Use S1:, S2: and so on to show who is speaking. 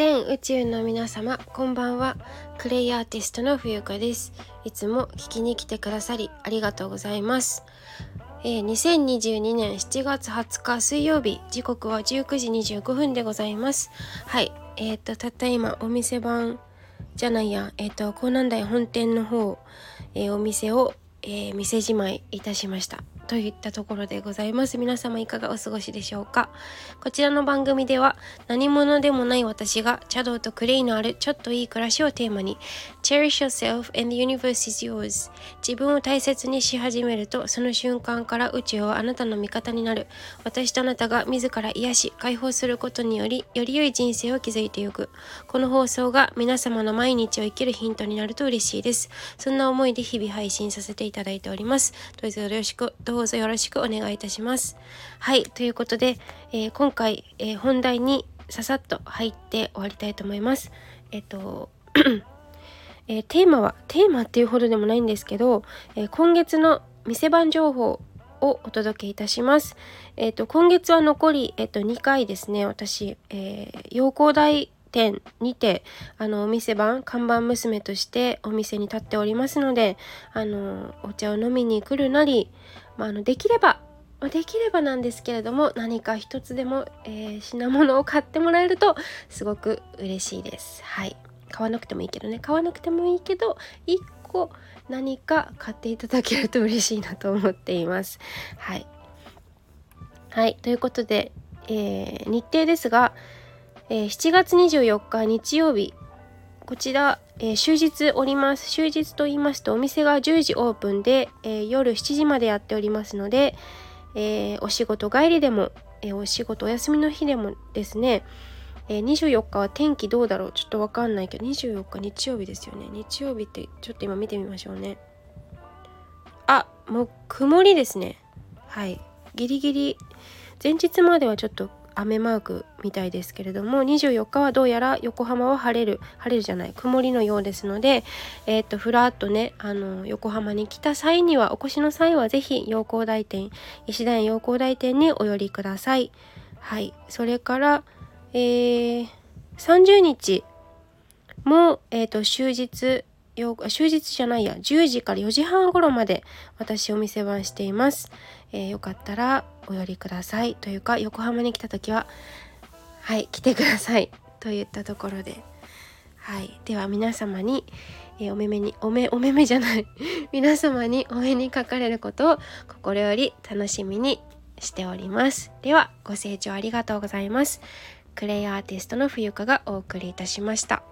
S1: 全宇宙の皆様こんばんは。クレイアーティストの冬香です。いつも聞きに来てくださりありがとうございます、えー、2022年7月20日水曜日時刻は19時25分でございます。はい。えっ、ー、とたった今お店番じゃないや。えっ、ー、と江南台本店の方、えお店を、え店じまいいたしました。といったところでございます。皆様いかがお過ごしでしょうか。こちらの番組では何者でもない私が茶道とクレイのあるちょっといい暮らしをテーマに Cherish yourself and the universe is yours 自分を大切にし始めるとその瞬間から宇宙はあなたの味方になる。私とあなたが自ら癒し解放することによりより良い人生を築いていく。この放送が皆様の毎日を生きるヒントになると嬉しいです。そんな思いで日々配信させていただいております。どうぞよろしくどうどうぞよろしくお願いいたします。はい、ということで、えー、今回、えー、本題にささっと入って終わりたいと思います。えっと え、テーマはテーマっていうほどでもないんですけど、え今月の店番情報をお届けいたします。えっ、と今月は残り、えっと2回ですね私、えー、陽光台店にてあのお店番看板娘としてお店に立っておりますのであのお茶を飲みに来るなり、まあ、あのできればできればなんですけれども何か一つでも、えー、品物を買ってもらえるとすごく嬉しいです。はい買わなくてもいいけどね買わなくてもいいけど1個何か買っていただけると嬉しいなと思っています。はい、はい、ということで、えー、日程ですがえー、7月24日日曜日。こちら、えー、終日おります。終日と言いますとお店が10時オープンで、えー、夜7時までやっておりますので、えお仕事帰りでも、えお仕事お休みの日でもですね、え24日は天気どうだろう。ちょっとわかんないけど24日日曜日ですよね。日曜日ってちょっと今見てみましょうね。あもう曇りですね。はい。ギリギリ。前日まではちょっと雨マークみたいですけれども24日はどうやら横浜は晴れる晴れるじゃない曇りのようですので、えー、っとふらっとねあの横浜に来た際にはお越しの際は是非陽光台店石田園陽光台店にお寄りください。はいそれから、えー、30日も、えー、と終日終日じゃないや10時から4時半頃まで私お店番しています、えー、よかったらお寄りください。というか横浜に来た時ははい来てください。といったところで。はい。では皆様に、えー、お目目にお目お目目じゃない。皆様にお目にかかれることを心より楽しみにしております。ではご清聴ありがとうございます。クレイアーティストの冬香がお送りいたしました。